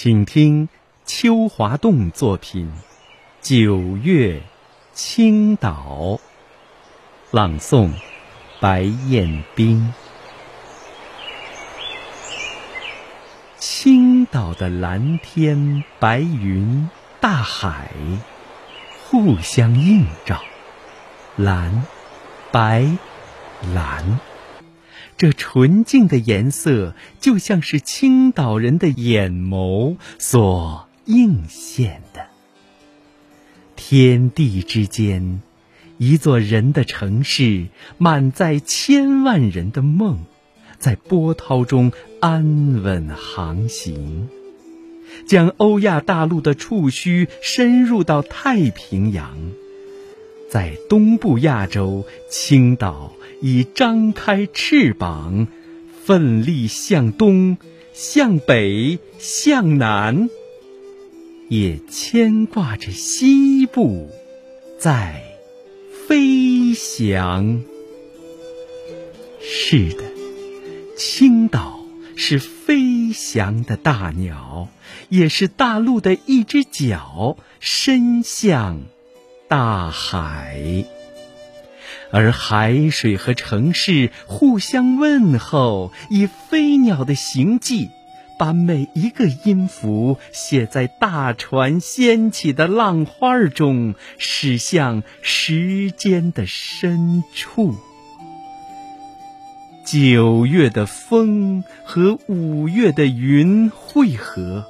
请听邱华栋作品《九月青岛》，朗诵白彦冰。青岛的蓝天、白云、大海，互相映照，蓝、白、蓝。这纯净的颜色，就像是青岛人的眼眸所映现的。天地之间，一座人的城市，满载千万人的梦，在波涛中安稳航行，将欧亚大陆的触须深入到太平洋。在东部亚洲，青岛。已张开翅膀，奋力向东、向北、向南，也牵挂着西部，在飞翔。是的，青岛是飞翔的大鸟，也是大陆的一只脚伸向大海。而海水和城市互相问候，以飞鸟的行迹，把每一个音符写在大船掀起的浪花中，驶向时间的深处。九月的风和五月的云汇合，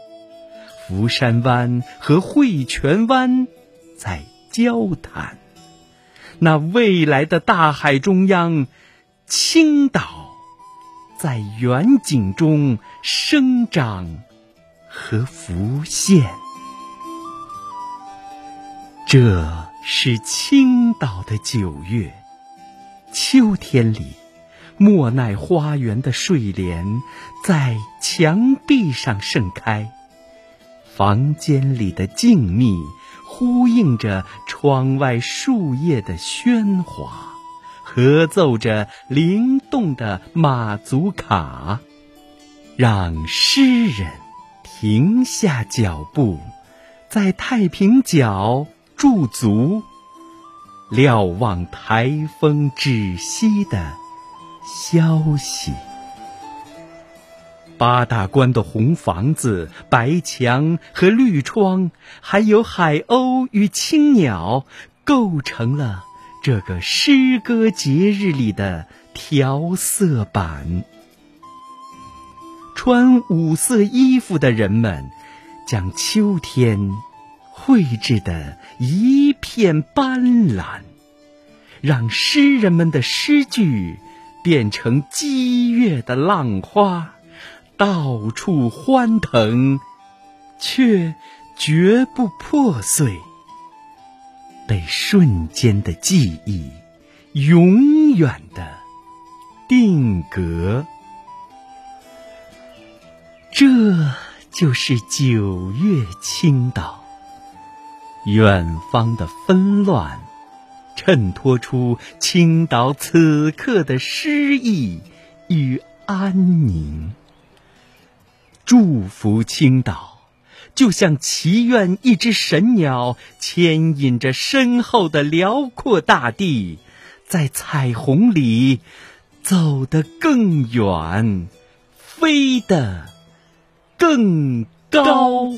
福山湾和汇泉湾在交谈。那未来的大海中央，青岛在远景中生长和浮现。这是青岛的九月，秋天里，莫奈花园的睡莲在墙壁上盛开，房间里的静谧。呼应着窗外树叶的喧哗，合奏着灵动的马祖卡，让诗人停下脚步，在太平角驻足，瞭望台风止息的消息。八大关的红房子、白墙和绿窗，还有海鸥与青鸟，构成了这个诗歌节日里的调色板。穿五色衣服的人们，将秋天绘制的一片斑斓，让诗人们的诗句变成激越的浪花。到处欢腾，却绝不破碎，被瞬间的记忆永远的定格。这就是九月青岛，远方的纷乱，衬托出青岛此刻的诗意与安宁。祝福青岛，就像祈愿一只神鸟牵引着身后的辽阔大地，在彩虹里走得更远，飞得更高。